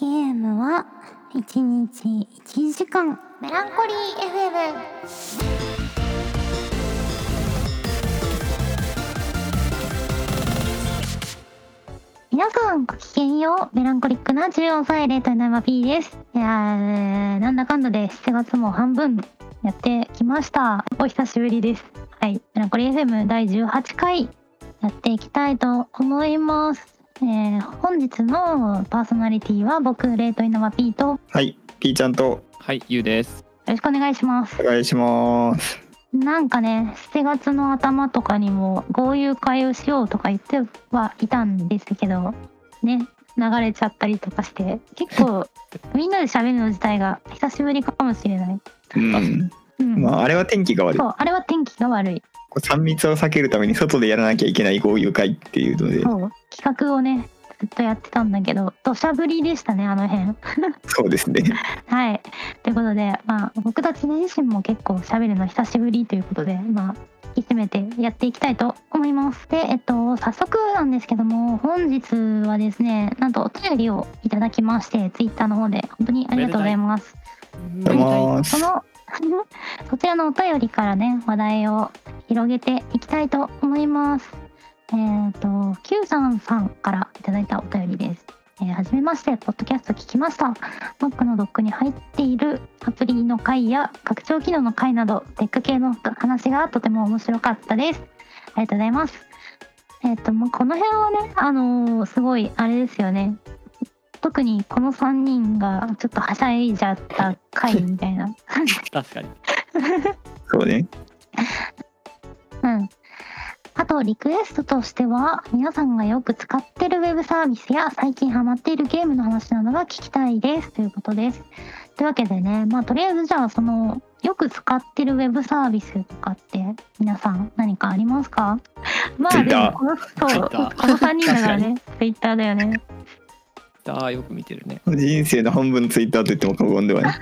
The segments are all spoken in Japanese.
ゲームは1日1時間。メランコリー FM 皆さんごきげんよう。メランコリックな14歳レートの山 P です。いやーなんだかんだで7月も半分やってきました。お久しぶりです。はい。メランコリー FM 第18回やっていきたいと思いますえー本日のパーソナリティは僕レートイナマ P と。よはい、ピーちゃんと。はい、ゆうです。ろしくお願いします。お願いします。なんかね7月の頭とかにも豪遊会をしようとか言ってはいたんですけどね流れちゃったりとかして結構 みんなで喋るの自体が久しぶりかもしれない、うん、うんまああれは天気が悪い。そうあれは天気が悪いこう3密を避けるために外でやらなきゃいけない豪遊会っていうので、そう企画をねずっとやってたんだけど土砂降りでしたねあの辺 そうですね。はい。ということで、まあ、僕たち自身も結構喋るの久しぶりということで、まあ、引き締めてやっていきたいと思います。で、えっと、早速なんですけども、本日はですね、なんとお便りをいただきまして、ツイッターの方で、本当にありがとうございます。ありがとうございますその、そちらのお便りからね、話題を広げていきたいと思います。えっ、と、Q さんさんからいただいたお便りです。えーはじめまして、ポッドキャスト聞きました。Mac のドックに入っているアプリの回や拡張機能の回など、テック系の話がとても面白かったです。ありがとうございます。えっ、と、もうこの辺はね、あのーすごい、あれですよね。特にこの3人がちょっとはしゃいじゃった回みたいな。確かに。そうね。うん。あと、リクエストとしては、皆さんがよく使ってるウェブサービスや最近ハマっているゲームの話などが聞きたいですということです。というわけでね、まあ、とりあえずじゃあ、その、よく使ってるウェブサービスとかって、皆さん何かありますか？まあ、でも、この、そう、この3人だからね、ツイッターだよね。ああ、よく見てるね。人生の半分ツイッターと言っても過言ではない。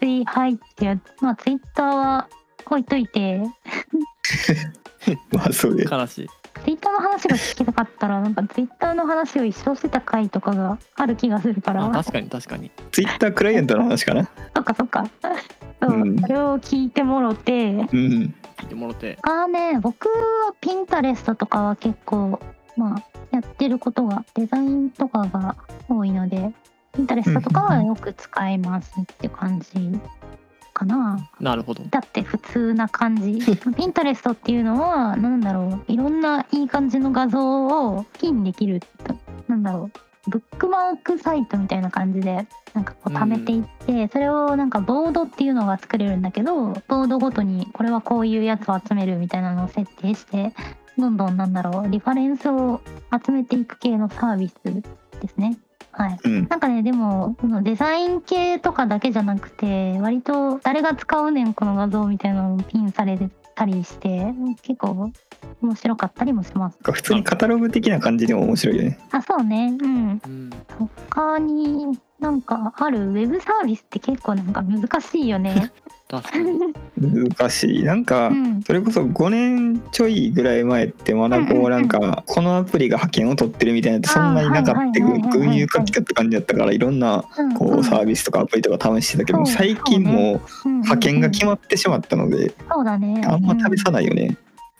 ツイはいってやつ、まあ、ツイッターは置いといて、まあそうで。悲しい。ツイッターの話が聞きたかったら、なんかツイッターの話を一生してた回とかがある気がするから。あ確かに確かに。ツイッタークライアントの話かな。そっかそっか。そう、うんそれを聞いてもろて。うん。聞いてもろて。あね、僕はピンタレストとかは結構、まあ、やってることがデザインとかが多いので、ピンタレストとかはよく使いますって感じかな。なるほど。だって普通な感じ。ピンタレストっていうのは、なんだろう、いろんないい感じの画像をピンできる、なんだろう、ブックマークサイトみたいな感じで、なんかこう貯めていって、それをなんかボードっていうのが作れるんだけど、ボードごとにこれはこういうやつを集めるみたいなのを設定して、どんどんなんだろう、リファレンスを集めていく系のサービスですね。はい。うん。なんかねでもこのデザイン系とかだけじゃなくて割と誰が使うねんこの画像みたいなのをピンされてたりして結構面白かったりもします。普通にカタログ的な感じでも面白いよね。あそうねうんうん。他になんかあるウェブサービスって結構なんか難しいよね。難しい。なんかう、ん。それこそ5年ちょいぐらい前ってまだこうなんかこのアプリが派遣を取ってるみたいなのってそんなになかったあーはいはいはいはい群雄割拠って感じだったからいろんなうんこうサービスとかアプリとか試してたけど最近もう派遣が決ままってしまったのでそうだね。あんま試さないよね。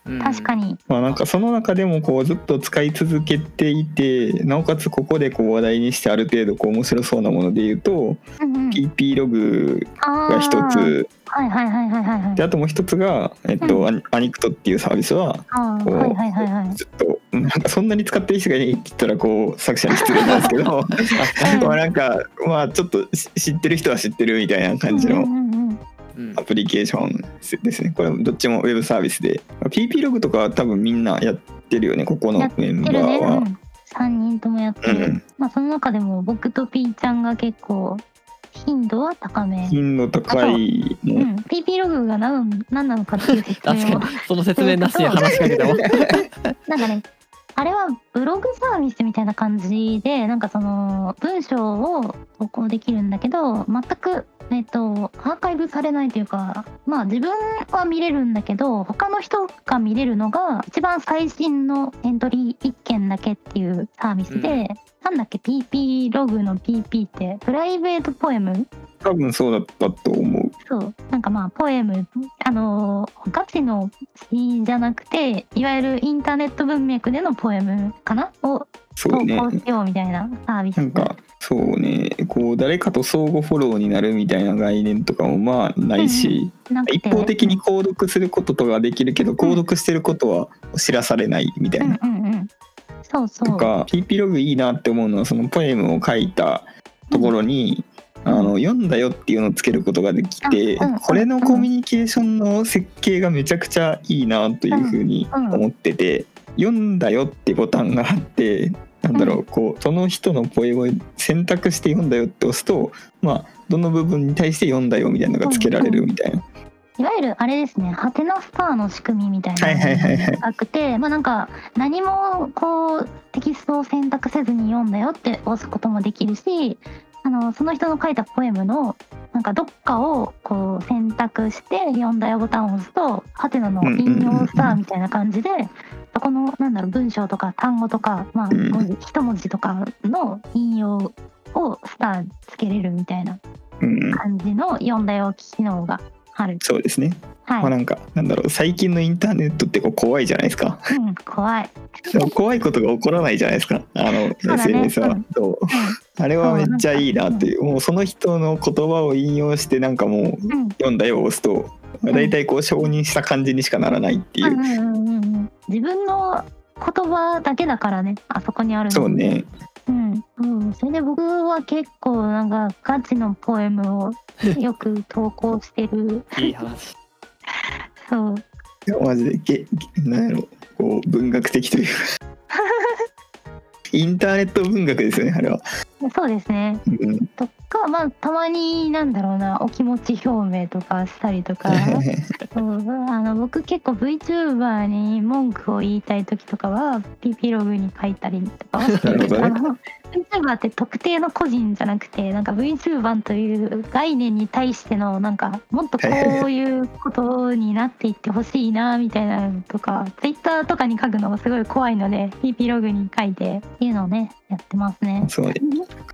うん。確か。に。まあなんかその中でもこうずっと使い続けていてなおかつここでこう話題にしてある程度こう面白そうなもので言うとうんうん。PP ログが一つ。はいはいはいはいはいはい。であともう一つが、えっとうアニアニクトっていうサービスははいはいはいはい。ずっとなんかそんなに使ってる人がいないって言ったらこう作者に失礼なんですけど まあなんかまあちょっとし知ってる人は知ってるみたいな感じのうんうん。うんア。プリケーションですね。これどっちもウェブサービスで。PP ログとかは多分みんなやってるよね。ここのメンバーは。うん、3人ともやってる、うん。まあその中でも僕とピーちゃんが結構頻度は高め、品の高いのうん、PP ログが何何なのかっていう説確明を。その説明なしに話しかけたわ。なんかねあれはブログサービスみたいな感じでなんかその文章を投稿できるんだけど全くウえっとアーカイブされないというかまあ自分は見れるんだけど他の人が見れるのが一番最新のエントリー1件だけっていうサービスで、なんだっけ PP ログの PP ってプライベートポエム？多分そうだったと思う。そう。なんかまあポエムあのガチの詩じゃなくていわゆるインターネット文脈でのポエムかな？を投稿しようみたいなサービスなんかそうね。こう誰かと相互フォローになるみたいな概念とかもまあないし、なくて。一方的に購読することとかできるけど購読してることは知らされないみたいな。うんうんうん。そうそう。とか PP ログいいなって思うのはそのポエムを書いたところに、あの読んだよっていうのをつけることができて、うんうんこれのコミュニケーションの設計がめちゃくちゃいいなというふうに思ってて、読んだよってボタンがあってなんだろうこうその人のポエムを選択して読んだよって押すとまあどの部分に対して読んだよみたいなのがつけられるみたいな。い。わゆるあれですね。ハテナスターの仕組みみたいなはいはいはいはいなくてまあなんか何もこうテキストを選択せずに読んだよって押すこともできるしあのその人の書いたポエムのなんかどっかをこう選択して読んだよボタンを押すとハテナの引用スターみたいな感じでそこのなんだろう文章とか単語とか、まあ、うん。文字一文字とかの引用をスターつけれるみたいなうん、感じの読んだよ機能がある。そうですね、まあはい。なんかなんだろう最近のインターネットってこう怖いじゃないですか。うん、怖い。でも怖いことが起こらないじゃないですか。あのそうだね。SNS は、うん。そう。あれはめっちゃいいなっていう。もうその人の言葉を引用してなんかもううん。読んだよを押すと。ん大体こう承認した感じにしかならないっていう、うんうんうんうん自分の言葉だけだからねあそこにあるの。そうね。うん、うん、それで僕は結構なんかガチのポエムをよく投稿してる。いい話。そう。いやマジでげげなんやろ。こう文学的というか インターネット文学ですよねあれは、そうですね。うん、とかまあたまになんだろうなお気持ち表明とかしたりとか。そうあの僕結構 VTuber に文句を言いたい時とかは PP ログに書いたりとかはしてる VTuber って特定の個人じゃなくてなんか VTuber という概念に対してのなんかもっとこういうことになっていってほしいなみたいなのとか Twitter とかに書くのがすごい怖いので PP ログに書いてっていうのをねやってますね。そう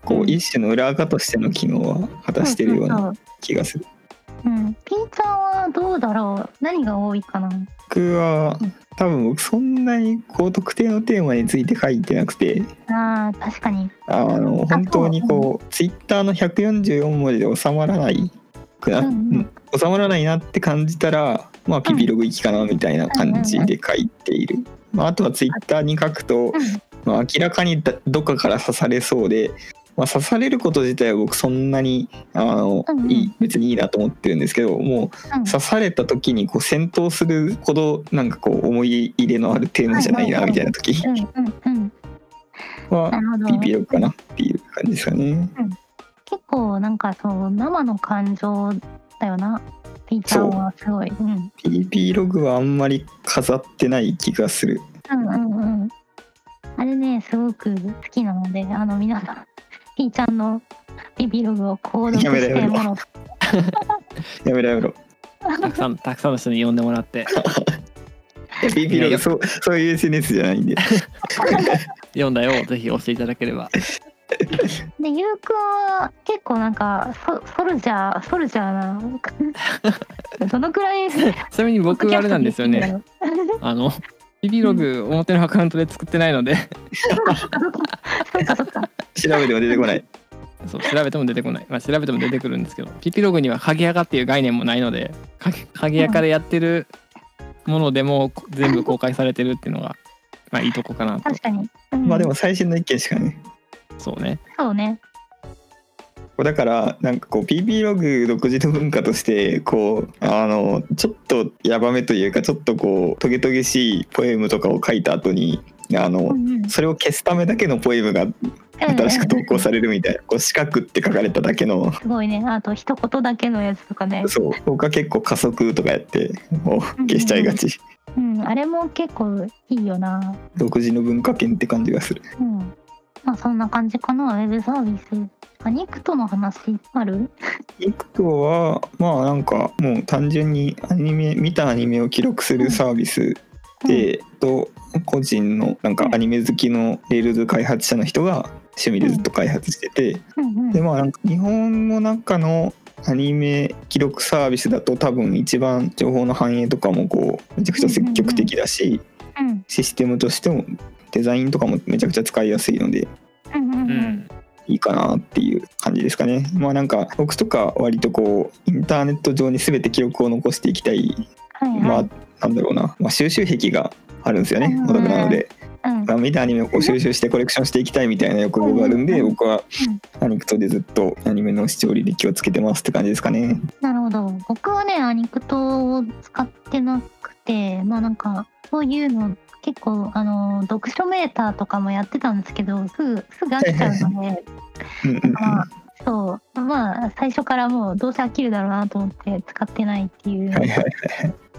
こう一種の裏垢としての機能は果たしてるようなそうそう気がするそううん、ピーちゃんはどうだろう？何が多いかな？僕は多分僕そんなにこう特定のテーマについて書いてなくて。あー確かに。あの本当にこうツイッターの144文字で収まらないくな、うんうん。収まらないなって感じたらまあピピログ行きかなみたいな感じで書いている、まあ、あとはツイッターに書くと、うん。まあ、明らかにだどっかから刺されそうで、まあ、刺されること自体は僕そんなにあの、うんうん。いい別にいいなと思ってるんですけどもううん。刺された時にこう戦闘するほどなんかこう思い入れのあるテーマじゃないなみたいな時うんうんうん。は PP ログかなっていう感じですかね。結構なんかそう生の感情だよな。ピーちゃんはすごい。う。ん。PP ログはあんまり飾ってない気がする。うんうんうん。あれねすごく好きなのであの皆さんピーちゃんのピピログを購読しやめろやめろてもの やめろやめろ。たくさん、たくさんの人に読んでもらって、いや PP ログそうそういう SNS じゃないんで。読んだよをぜひ押していただければ。でゆうくんは結構なんかソソルジャーソルジャーなどのくらい？ちなみに僕あれなんですよね。あの、ビビログ表のアカウントで作ってないので、調べても出てこない。そう調べても出てこない。まあ、調べても出てくるんですけど、ピピログには鍵垢っていう概念もないので、鍵鍵垢でやってるものでも全部公開されてるっていうのが、まあいいとこかなと。確かに、うんまあでも最新の一件しかね。そうね。そうねだからなんかこう PP ログ独自の文化としてこうあのちょっとヤバめというかちょっとこうトゲトゲしいポエムとかを書いた後にあのそれを消すためだけのポエムが新しく投稿されるみたいなこう四角って書かれただけの。すごいね。あと一言だけのやつとかね。そう。僕は結構加速とかやってもう消しちゃいがち。うん。あれも結構いいよな。独自の文化圏って感じがする。うんまあそんな感じかな。ウェブサービス Annict の話ある？ Annict はまあなんかもう単純にアニメ見たアニメを記録するサービスで、と個人のなんかアニメ好きの Rails 開発者の人が趣味でずっと開発してて、うんうん。でまあなんか日本の中のアニメ記録サービスだと多分一番情報の反映とかもこうめちゃくちゃ積極的だし、うん。システムとしてもデザインとかもめちゃくちゃ使いやすいのでうんうんううんんいいかなっていう感じですかね。まあなんか僕とか割とこうインターネット上に全て記録を残していきたい、はいはい、まあなんだろうな、まあ、収集癖があるんですよねうん。オタクなので、うん。まあ見たアニメをこう収集してコレクションしていきたいみたいな欲望があるんで、うん。僕はアニクトでずっとアニメの視聴履歴をつけてますって感じですかね。なるほど。僕はねアニクトを使ってなくてまあなんかそういうの結構あの読書メーターとかもやってたんですけどすぐすぐ飽きちゃうので うんうんうん。まあそう。まあ最初からもうどうせ飽きるだろうなと思って使ってないっていう、はいはい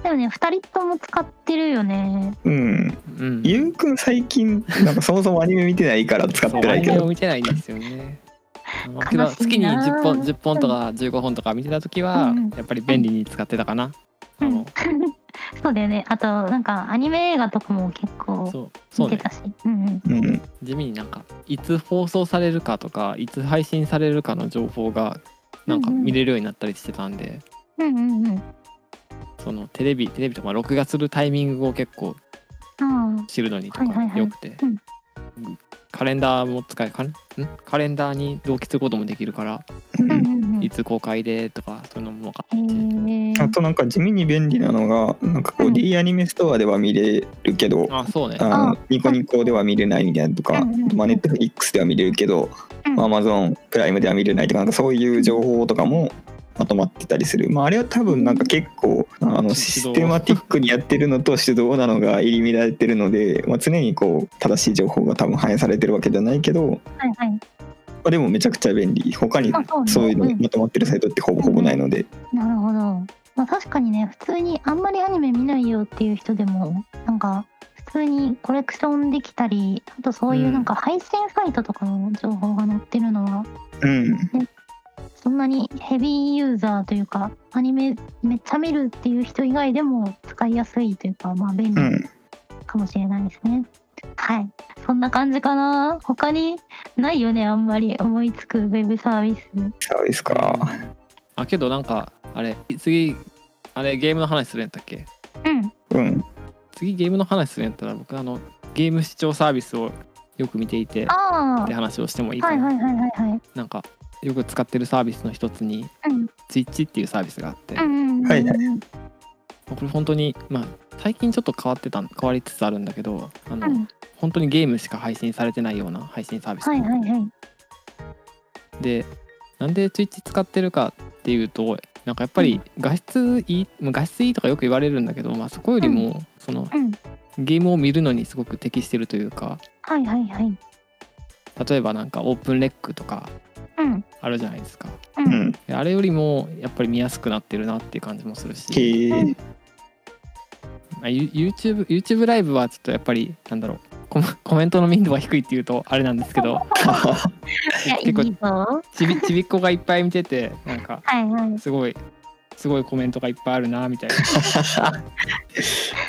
でもね2人とも使ってるよね。うん、うん。ゆうくん最近なんかそもそもアニメ見てないから使っそうアニメをてないけど見てないんですよね。月に10本10本とか15本とか見てた時はうん。やっぱり便利に使ってたかな。あの そうだよね。あとなんかアニメ映画とかも結構そうそうね。見てたし。うんうん。うん地味になんかいつ放送されるかとかいつ配信されるかの情報がなんか見れるようになったりしてたんで、うんうんうん。そのテレビテレビとか録画するタイミングを結構あ知るのにとかよくて、うん。カレンダーも使えカレん？カレンダーに同期することもできるからあうんつ公開でとかそういうのも分かへってーあとなんか地味に便利なのがなんかこううん。D アニメストアでは見れるけど、あそうね。あニコニコでは見れないみたいなとか、うんうんまあ、ネットフリックスでは見れるけど、うん。アマゾンプライムでは見れないとかなんかそういう情報とかもまとまってたりする、まあ、あれは多分なんか結構あのシステマティックにやってるのと手動なのが入り乱れてるので、まあ、常にこう正しい情報が多分反映されてるわけじゃないけど、はいはいまあ、でもめちゃくちゃ便利。他にあそういうのうん。まとまってるサイトってほぼほぼないので、なるほど。まあ確かにね、普通にあんまりアニメ見ないよっていう人でも、なんか普通にコレクションできたり、あとそういうなんか配信サイトとかの情報が載ってるのは、うん、そんなにヘビーユーザーというか、アニメめっちゃ見るっていう人以外でも使いやすいというか、まあ便利うん、かもしれないですね。はい。そんな感じかな？他にないよね、あんまり思いつくウェブサービス。そうですか。あけどなんかあれ次あれゲームの話するんやったっけ？うん。うん、次ゲームの話するんやったら僕あのゲーム視聴サービスをよく見ていてあって話をしてもいいあ。かな、はいはいはいはいはい。なんかよく使ってるサービスの一つにうん。Twitch っていうサービスがあって、うんうんうんうん。はいはいこれ本当にまあ最近ちょっと変わってた変わりつつあるんだけどあの、うん本当にゲームしか配信されてないような配信サービス、はいはいはい。でなんで Twitch 使ってるかっていうとなんかやっぱり画質いい、まあ画質いいとかよく言われるんだけど、まあ、そこよりもそのうん。ゲームを見るのにすごく適してるというかはいはいはい。例えばなんかオープンレックとかうん。あるじゃないですかう。うんあれよりもやっぱり見やすくなってるなっていう感じもするし、あ、ユ YouTube, YouTube ライブはちょっとやっぱりなんだろうコメコメントの民度が低いっていうとあれなんですけど 結構ぞ。ちびちびっこがいっぱい見ててなんか。すごいすごいコメントがいっぱいあるなみたいな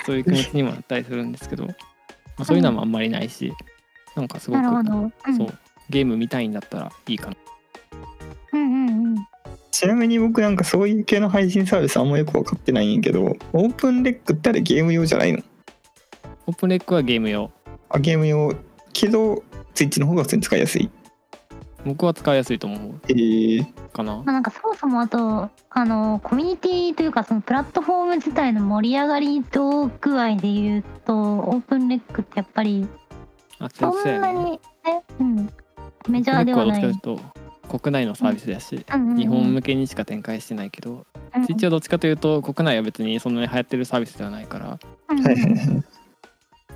そういう気持ちにもなったりするんですけど、まあ、そういうのはあんまりないしなんかすごく。そうゲーム見たいんだったらいいかな。ちなみに僕なんかそういう系の配信サービスあんまよく分かってないんやけどオープンレックってあれゲーム用じゃないの？オープンレックはゲーム用。あゲーム用けどツイッチの方が普通に使いやすい？僕は使いやすいと思う。えー、かな。まあなんかそもそもあと、あの、コミュニティというか、そのプラットフォーム自体の盛り上がり度具合で言うと、オープンレックってやっぱり、あそんなにね、うん、メジャーではない。国内のサービスだし、うんうんうん。日本向けにしか展開してないけど、うん一応どっちかというと国内は別にそんなに流行ってるサービスではないからうんうんはいはいはい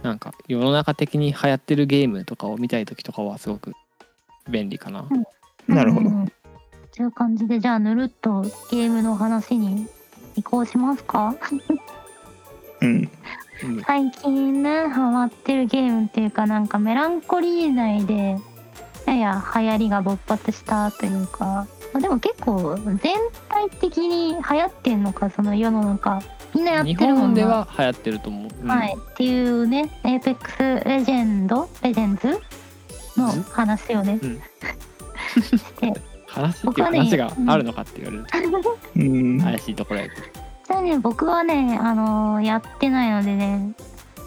なんか世の中的に流行ってるゲームとかを見たい時とかはすごく便利かな、なるほど。うんうん。うんという感じで、じゃあ、ぬるっとゲームの話に移行しますか？うん。うん。最近ねハマってるゲームっていうかなんかメランコリー内でやや流行りが勃発したというか。まあでも結構全体的に流行ってんのかその世の中。みんなやって日るもんな。本では流行ってると思う、うん。はい、っていうね、エーペックスレジェンド、レジェンズの話をね、うん。して、話っていう話があるのかって言われると。うん。怪しいところやけど。ちなみに僕はね、あのーやってないのでね、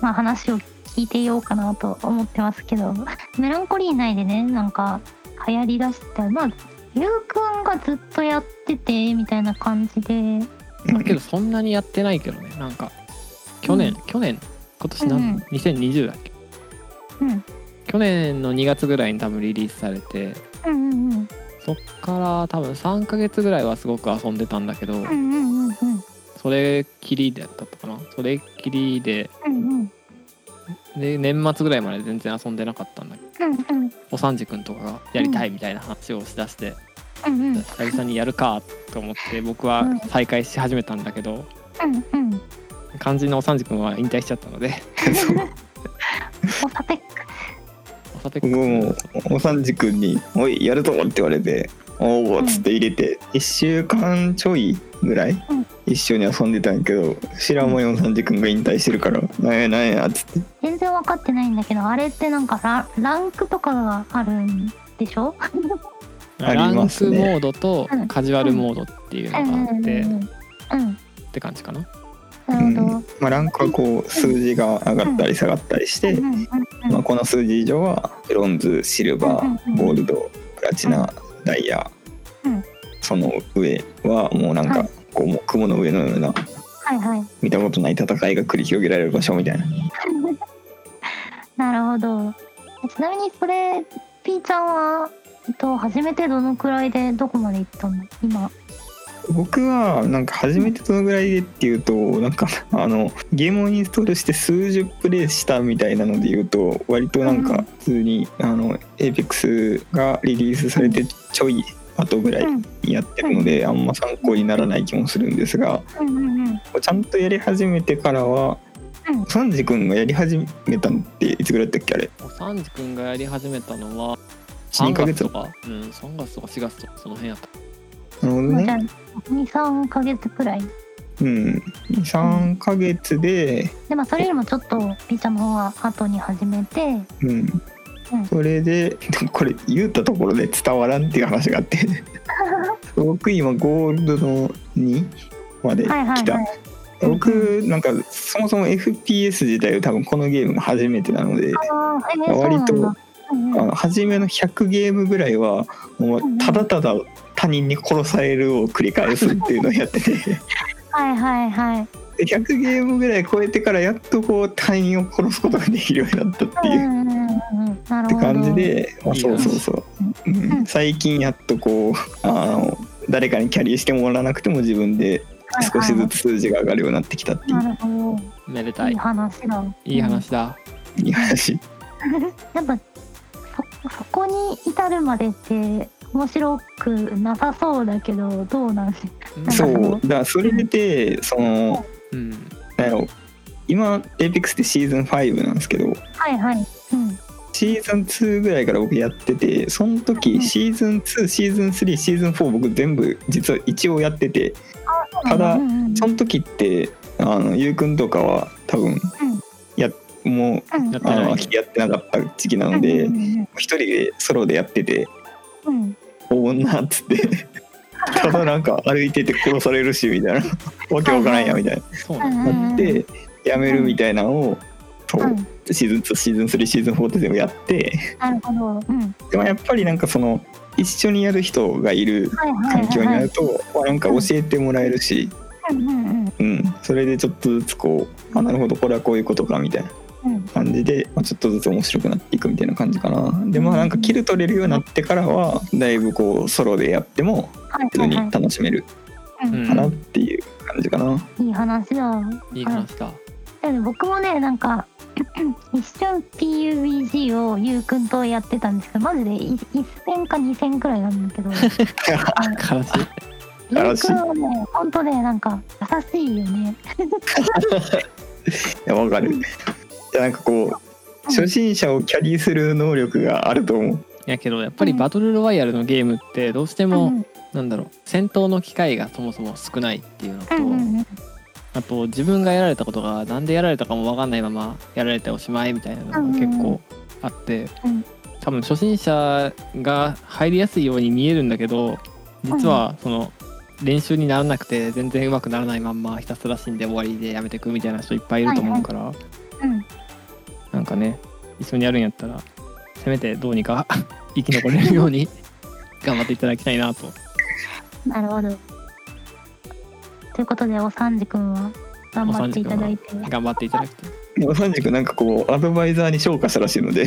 まあ話を聞いていようかなと思ってますけど、メランコリー内でね、なんか流行りだした、まあ、ゆうくんがずっとやってて、みたいな感じで、だけどそんなにやってないけどねなんか去年、うん。去年今年なん、うん。うん2020だっけ？うん、去年の2月ぐらいに多分リリースされてうんうんうん、そっから多分3ヶ月ぐらいはすごく遊んでたんだけど、うんうんうんうん、それきりでやったかな？それきりでうんうん、で年末ぐらいまで全然遊んでなかったんだけどうんうん、おさんじくんとかがやりたいみたいな話をしだして、うんうん、久々にやるかと思って僕は再開し始めたんだけどうんうん、肝心のおさんじくんは引退しちゃったので おさてっおさて僕もおさんじくんに「おいやるぞ!」って言われて「おお」っつって入れて1週間ちょいぐらいうん。一緒に遊んでたんやけど知らん間におさんじくんが引退してるから「なんやなんや」っつって。全然分かってないんだけどあれってなんかラランクとかがあるんでしょ？あランクりますね。モードとうん。カジュアルモードっていうのがあって、うん。うん。って感じかな。なるほど、まあ、ランクはこう数字が上がったり下がったりして、うん。うん。うん。まあ、この数字以上はブロンズシルバうん。うん。うん。ーゴールドプラチナダイヤ、うんその上はもうなんかはい。こうもう雲の上のようなはいはい。見たことない戦いが繰り広げられる場所みたいな。なるほど。ちなみにそれピーちゃんは、えっと、初めてどのくらいでどこまで行ったの？今。僕はなんか初めてどのぐらいでっていうとなんかあのゲームをインストールして数十プレイしたみたいなので言うと割となんうんか普通にあの APEX がリリースされてちょい後ぐらいうん。やってるのであんま参考にならない気もするんですがうんうんうん。ちゃんとやり始めてからはうん。サンジ君がやり始めたのっていつぐらいだったっけあれ？おさんじくんがやり始めたのは2 3ヶ月月とか？うん3月とか4月とかその辺やった。なるほどまあじゃあね23ヶ月くらい。うん。3ヶ月ででまあそれよりもちょっとピーちゃんの方は後に始めてうんうんそれで これ言ったところで伝わらんっていう話があって。僕今ゴールドの2まで来た、僕なんかそもそも FPS 自体は多分このゲームが初めてなのであー割とあの初めの100ゲームぐらいはもうただただ他人に殺されるを繰り返すっていうのをやってて。はいはいはい。で100ゲームぐらい超えてからやっとこう他人を殺すことができるようになったっていう。って感じで、まあ、そうそうそう、うん。最近やっとこうあの誰かにキャリーしてもらわなくても自分で少しずつ数字が上がるようになってきたっていう。なるほど。いいめでたい。話だ。いい話だ。いい話。やっぱそそこに至るまでって面白くなさそうだけどどうなん？うんそう。だからそれでそのうん。なんやろ。今 APEX ってシーズン5なんですけど。はいはい。うんシーズン2ぐらいから僕やっててそのうん。時シーズン2シーズン3シーズン4僕全部実は一応やっててただその時ってあのゆうくんとかは多分やもううん。やってない。あのやってなかった時期なので一人でソロでやっててうん「お女」っつって。ただなんか歩いてて殺されるしみたいな。わけわからんやみたいな。ななってやめるみたいなのをそう。うんシーズン2シーズン3シーズン4って全部やって。なるほど。うん。でもやっぱりなんかその一緒にやる人がいるはいはい環境にはいなるとまあなんか教えてもらえるし、うんうんそれでちょっとずつこうあなるほどこれはこういうことかみたいなうん。感じで、まあ、ちょっとずつ面白くなっていくみたいな感じかな。でまあなんかキル取れるようになってからはだいぶこうソロでやってもはい普通にはい。はい楽しめるうん。かなっていう感じかな、いい話だ。いい話だ。でも僕もねなんか一瞬 PUBG をゆうくんとやってたんですけどマジでい1戦か2戦くらいなんだけど。悲しい。ゆうくんはねほんとねなんか優しいよね。いやわかる。いやなんかこう初心者をキャリーする能力があると思う。やけどやっぱりバトルロワイヤルのゲームってどうしても、うん。なんだろう戦闘の機会がそもそも少ないっていうのと、うんうんうんあと自分がやられたことがなんでやられたかも分かんないままやられておしまいみたいなのが結構あって、うん。多分初心者が入りやすいように見えるんだけど実はその練習にならなくて全然上手くならないまんまひたすら死んで終わりでやめてくみたいな人いっぱいいると思うから、うん。なんかね一緒にやるんやったらせめてどうにか 生き残れるように 頑張っていただきたいなと。なるほど。ということで、おさんじくんは頑張っていただいて。頑張っていただきたい。お三軸なんかこうアドバイザーに昇華したらしいので。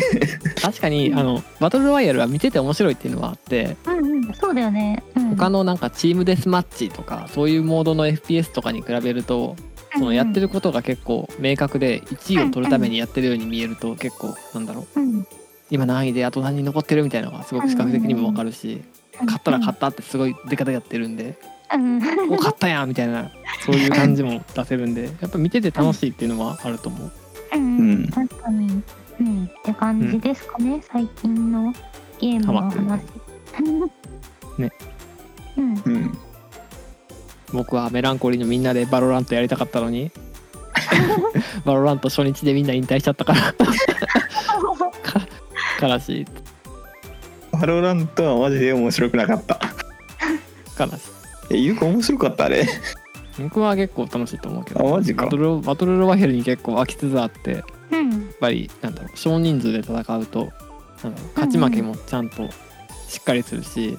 確かにあのバトルロワイヤルは見てて面白いっていうのはあって。うんうん、そうだよね。うん、他のなんかチームデスマッチとかそういうモードの FPS とかに比べるとそのやってる。ることが結構明確で1位を取るためにやってるように見えると結構なんだろう。うん、今何位であと何人残ってるみたいなのがすごく視覚的にも分かるし勝ったら勝ったってすごい出方やってるんでうん。お勝ったやんみたいなそういう感じも出せるんでやっぱ見てて楽しいっていうのはあると思う。うん、ううんん、確かに。うん、って感じですかね、最近のゲームの話。ね。うん。うん僕はメランコリーのみんなでバロラントやりたかったのに バロラント初日でみんな引退しちゃったから か悲しいバロラントはマジで面白くなかった悲しいえゆうか面白かったあれ。僕は結構楽しいと思うけど。あマジか。バトルバトルロワイヤルに結構飽きつつあってやっうん。ぱりなんだろう少人数で戦うとなんだろう勝ち負けもちゃんとしっかりするし、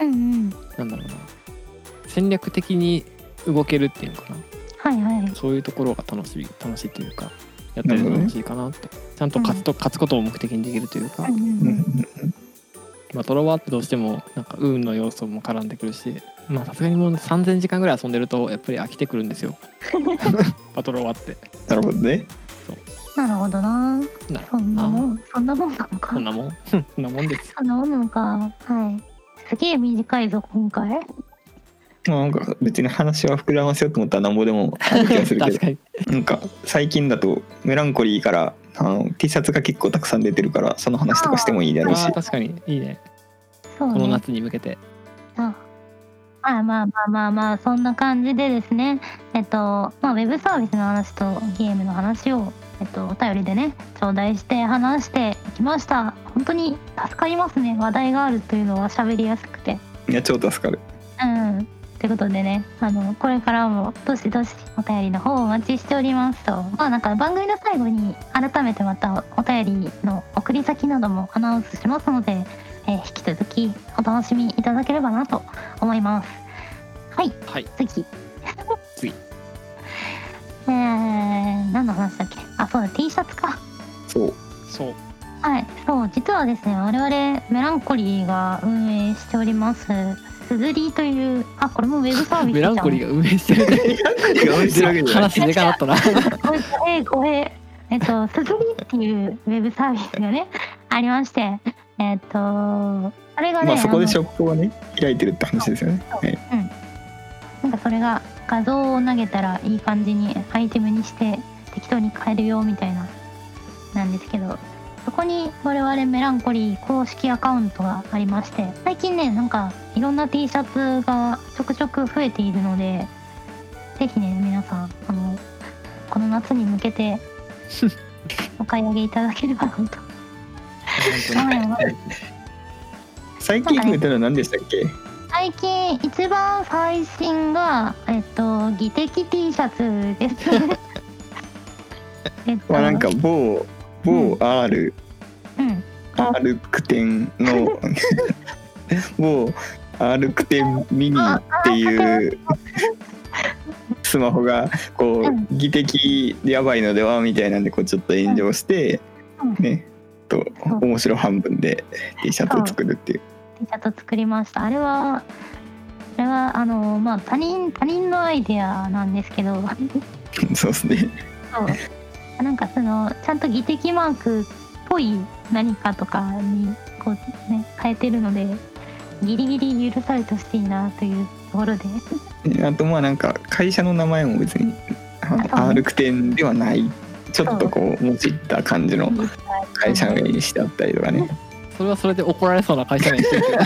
うんうん。なんだろうな。戦略的に動けるっていうのかな。はいはい。そういうところが楽しい楽しいというかやってて楽しいかなって、ちゃんと勝つと、勝つことを目的にできるというか、うんうんうん。うんまあ、トロワってどうしてもなんか運の要素も絡んでくるしまあさすがにもう3000時間ぐらい遊んでるとやっぱり飽きてくるんですよ。バトロワって。なるほどね。なるほどな。なるそんなもあん、そんなもんなのか。そん。なもん？そんなもんです。よそんなもんなのか。はい。すげえ短いぞ、今回。まあなんか別に話は膨らませようと思ったらなんぼでもある気がするけど。確かに。なんか最近だとメランコリーからあの T シャツが結構たくさん出てるからその話とかしてもいいだろうし。確かに。いいね。そうね。この夏に向けて。あまあまあまあまあまあそんな感じでですね。えっとまあウェブサービスの話とゲームの話をえっとお便りでね頂戴して話していきました。本当に助かりますね。話題があるというのは喋りやすくて。いや超助かる。うん。ということでねあのこれからもどしどしお便りの方をお待ちしておりますと。まあなんか番組の最後に改めてまたお便りの送り先などもアナウンスしますので、えー引き続きお楽しみいただければなと思います。はい。はい。次。次。えー、何の話だっけ？あそうだ T シャツか。そう。そう。はい。そう実はですね我々メランコリーが運営しておりますすずりというあこれもウェブサービスじゃん。メランコリーが運営してる。話でかなったな。ごめんごめんえっと、すずりっていうウェブサービスがね、ありまして、えっと、あれがね、まあそこでのショップをね開いてるって話ですよね。はい。なんかそれが画像を投げたらいい感じにアイテムにして適当に変えるよみたいな、なんですけど、そこに我々メランコリー公式アカウントがありまして、最近ね、なんかいろんな T シャツがちょくちょく増えているので、ぜひね、皆さん、あの、この夏に向けて お買い上げいただければなと。はい。最近増えたのは何でしたっけ？最近一番最新が、えっと、技的 T シャツです。えっと、まあなんか某某 R うん、R クテンの 某 R クテンミニっていうスマホがこうん。う技的でやばいのでは？みたいなんでこうちょっと炎上してうん。ねと面白半分で T シャツを作るっていう。T シャツ作りました。あれは、あれは、あの、まあ、他人、他人のアイデアなんですけど、そうですね。そう。なんかその、ちゃんと技的マークっぽい何かとかに、こうね、変えてるので、ギリギリ許されてほしいなというところで。あとまあなんか会社の名前も別にあそうね。R クテンではないちょっとこうもじった感じの会社名にしてあったりとかね。それはそれで怒られそうな会社名にして。るけは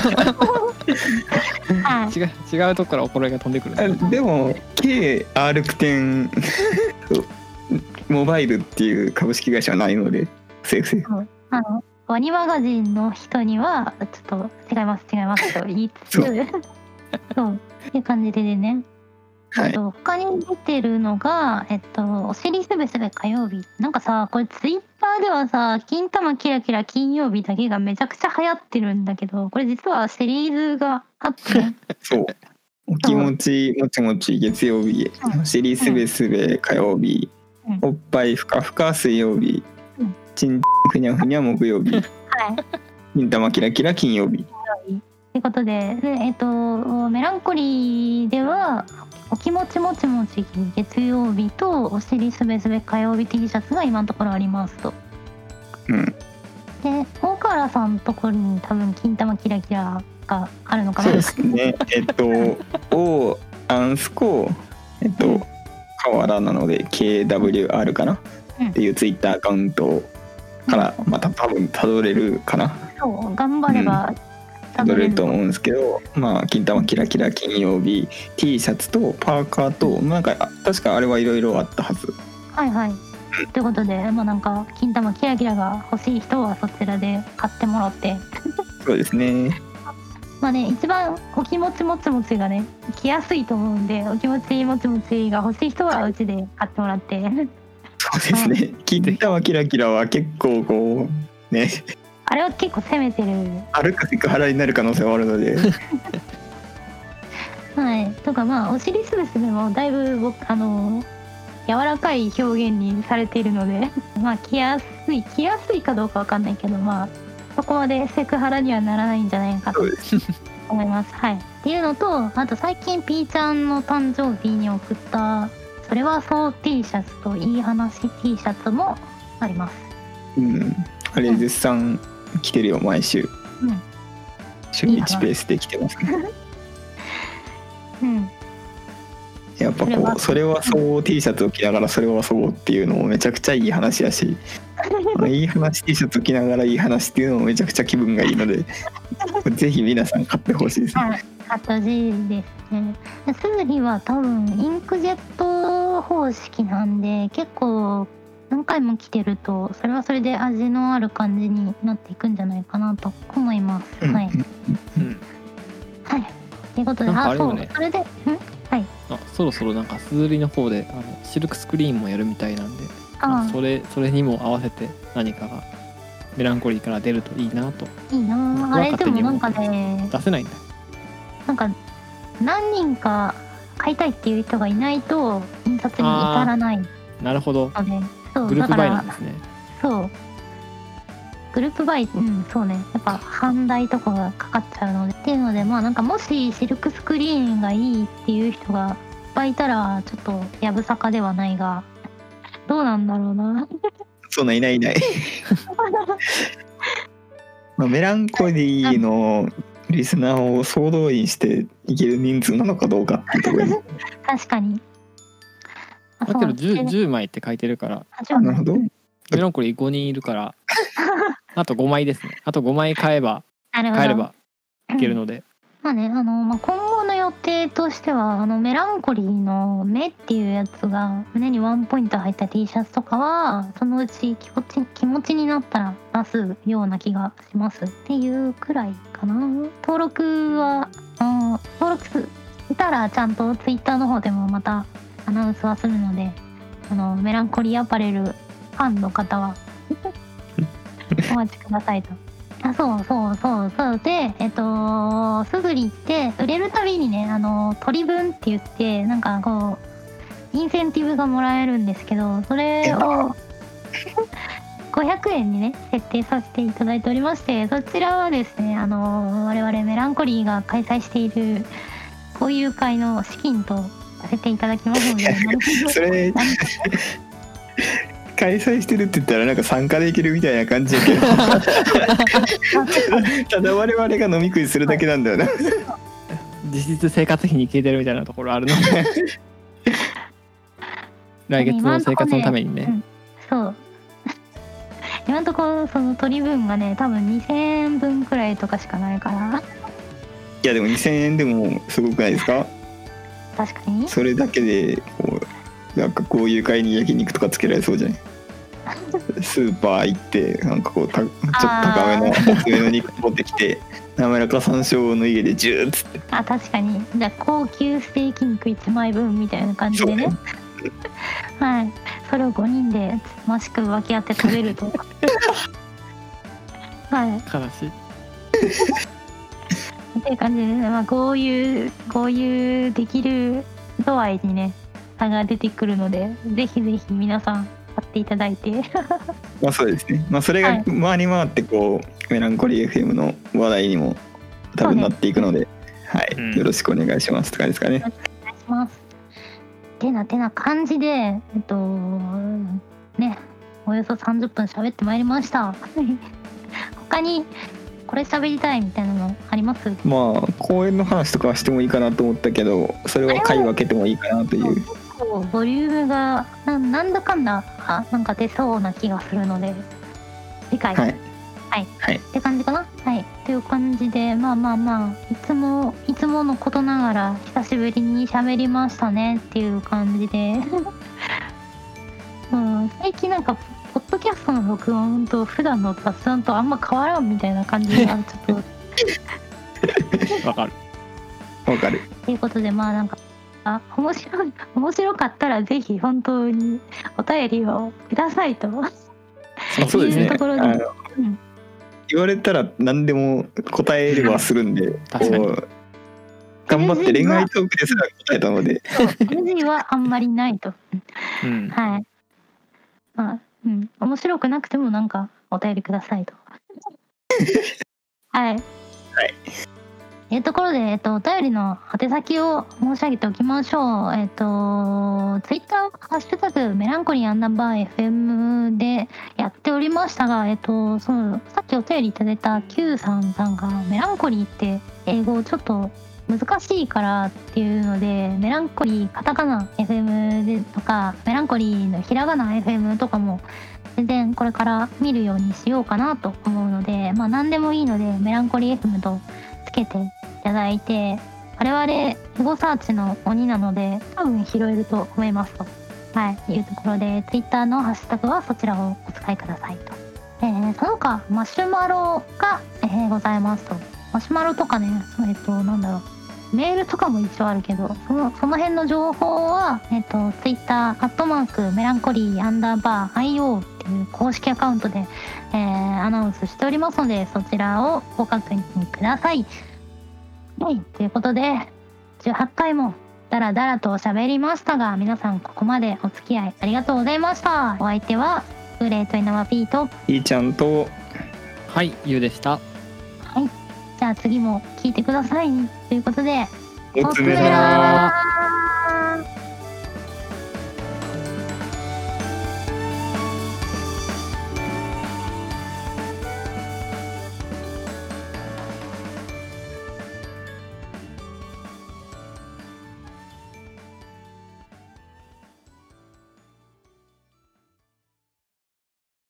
いど違う違うとこから怒られが飛んでくるんだあでも KR クテン モバイルっていう株式会社はないのでセーフセーフあのワニマガジンの人にはちょっと違います違いますと言いつつそそう っていう感じでねはい。あと他に出てるのが、えっと、お尻すべすべ火曜日。なんかさ、これツイッターではさ、金玉キラキラ金曜日だけがめちゃくちゃ流行ってるんだけど、これ実はシリーズがあって、そう。お気持ちもちもち月曜日うん。お尻すべすべ火曜日うん。おっぱいふかふか水曜日うん。ちんふにゃふにゃ木曜日 はい。金玉キラキラ金曜日。ということで、でえっと、メランコリーでは、お気持ちもちもち月曜日とお尻すべすべ火曜日 T シャツが今のところありますと。うん。で、大河原さんのところに多分金玉キラキラがあるのかな。そうですね。えっと O アンスコえっと河原なので KWR かな？うん。っていうツイッターアカウントからまた多分たどれるかな。そう頑張ればたどれると思うんですけどまあ金玉キラキラ金曜日 T シャツとパーカーとなんかあ確かあれはいろいろあったはず。はいはい。ということで、まあなんか金玉キラキラが欲しい人はそちらで買ってもらって、そうですね。まあね一番お気持ちもちもちがね着やすいと思うんで、お気持ちもちもちが欲しい人はうちで買ってもらって、そうですね。金玉キラキラは結構こうねあれは結構攻めてる。あるかセクハラになる可能性はあるので はい。とかまあお尻すべすべもだいぶ僕あの柔らかい表現にされているので、まあ着やすい着やすいかどうかわかんないけど、まあそこまでセクハラにはならないんじゃないかと思います。はい。っていうのと、あと最近ピーちゃんの誕生日に送った、それはそう T シャツといい話 T シャツもあります。うんあれ絶賛来てるよ毎週うん。週1ペースで来てますねうん。やっぱこうそれはそう T シャツを着ながらそれはそうっていうのもめちゃくちゃいい話やしいい話 T シャツを着ながらいい話っていうのもめちゃくちゃ気分がいいので ぜひ皆さん買ってほしいですねはい。ですね。でスーリは多分インクジェット方式なんで、結構何回も着てると、それはそれで味のある感じになっていくんじゃないかなと思います。うん。はい。うん。はい。ということで、なんかあ、そう。それで、ん？はい。あそろそろなんかすずりの方であのシルクスクリーンもやるみたいなんであそれそれにも合わせて何かがメランコリーから出るといいなと。いいな。ああれでもなんかね出せないんだ。なんか何人か買いたいっていう人がいないと印刷に至らないのなるほど。でそうグループバイなんですね。そう。グループバイうんそうね。やっぱ半代とかがかかっちゃうので。っていうのでまあなんかもしシルクスクリーンがいいっていう人がいっぱいいたらちょっとやぶさかではないがどうなんだろうな。そんないないいない。まあメランコリーのリスナーを総動員していける人数なのかどうかっていうところに。確かに。あだけど 10, で10枚って書いてるから。あ10なるほど。メランコリー5人いるから あと5枚ですね。あと5枚買えば買えればいけるので。まあね、あの、まあ、今後の予定としては、あの、メランコリーの目っていうやつが、胸にワンポイント入った T シャツとかは、そのうち気持ち、気持ちになったら出すような気がしますっていうくらいかな。登録は、うん、登録すしたらちゃんと Twitter の方でもまたアナウンスはするので、あの、メランコリーアパレルファンの方は、お待ちくださいと。あそうそうそうそうでえっとすぐりって売れるたびにねあの取り分って言ってなんかこうインセンティブがもらえるんですけどそれを500円 にね設定させていただいておりましてそちらはですねあの我々メランコリーが開催している交友会の資金とさせていただきますのでそれ開催してるって言ったらなんか参加できるみたいな感じやけど。ただ我々が飲み食いするだけなんだよな。実質生活費に消えてるみたいなところあるので。来月の生活のためにね。うんそう。今のところその取り分がね多分2000円分くらいとかしかないからいやでも2000円でもすごくないですか？確かに。それだけでこうなんかこういう会に焼肉とかつけられそうじゃない スーパー行ってなんかこうたちょっと高めの大きめの肉持ってきて滑らか山椒の家でジューッつって。あ確かに。じゃあ高級ステーキ肉1枚分みたいな感じでね。はい。それを5人でつましく分け合って食べると。はい。悲しいっていう感じで、まあ、こういうこういうできる度合いにね差が出てくるのでぜひぜひ皆さん買っていただいて。まあそうですね。まあそれが回り回ってこう、メランコリー FM の話題にも多分なっていくので、はい、うん。よろしくお願いしますって感じですかね。お願いします。てなてな感じでえっとねおよそ30分喋ってまいりました。他にこれ喋りたいみたいなのあります？まあ公演の話とかはしてもいいかなと思ったけどそれは回分けてもいいかなという。こうボリュームがななんだかんだあなんか出そうな気がするので次回、はい。はい。はい。って感じかな？はい。という感じでまあまあまあいつもいつものことながら久しぶりに喋りましたねっていう感じで。うん。最近なんかドキャストの録音と普段の雑談とあんま変わらんみたいな感じがちょっと。わかる。わかる。ということでまあなんかあ面白い 面白かったらぜひ本当にお便りをくださいと。まあそうですね。いうところで。うん。言われたら何でも答えればするんで 確かに。こう頑張って恋愛トークですら答えたので。そう。NG はあんまりないと。うん。はい。まあ、うん、面白くなくてもなんかお便りくださいと。はい。はい。えいうところで、えっと、お便りの宛先を申し上げておきましょう。えっと、ツイッター、ハッシュタグ、メランコリーアンダーバー FM でやっておりましたが、えっと、その、さっきお便りいただいた Q さんさんが、メランコリーって英語ちょっと難しいからっていうのでメランコリーカタカナ FM とかメランコリーのひらがな FM とかも全然これから見るようにしようかなと思うのでまあ何でもいいのでメランコリー FM とつけていただいて我々エゴサーチの鬼なので多分拾えると思いますと、はい、いうところで Twitter のハッシュタグはそちらをお使いくださいと。えーその他マシュマロが、えーございますとマシュマロとかねえっ、となんだろうメールとかも一応あるけどそのその辺の情報は、えっと、ツイッターアットマークメランコリーアンダーバー IO っていう公式アカウントで、えーアナウンスしておりますのでそちらをご確認ください。はいということで18回もダラダラと喋りましたが皆さんここまでお付き合いありがとうございました。お相手はグレートイナマピーといいちゃんとはいゆうでしたじゃあ次も聞いてくださいということでおつめおつめだらー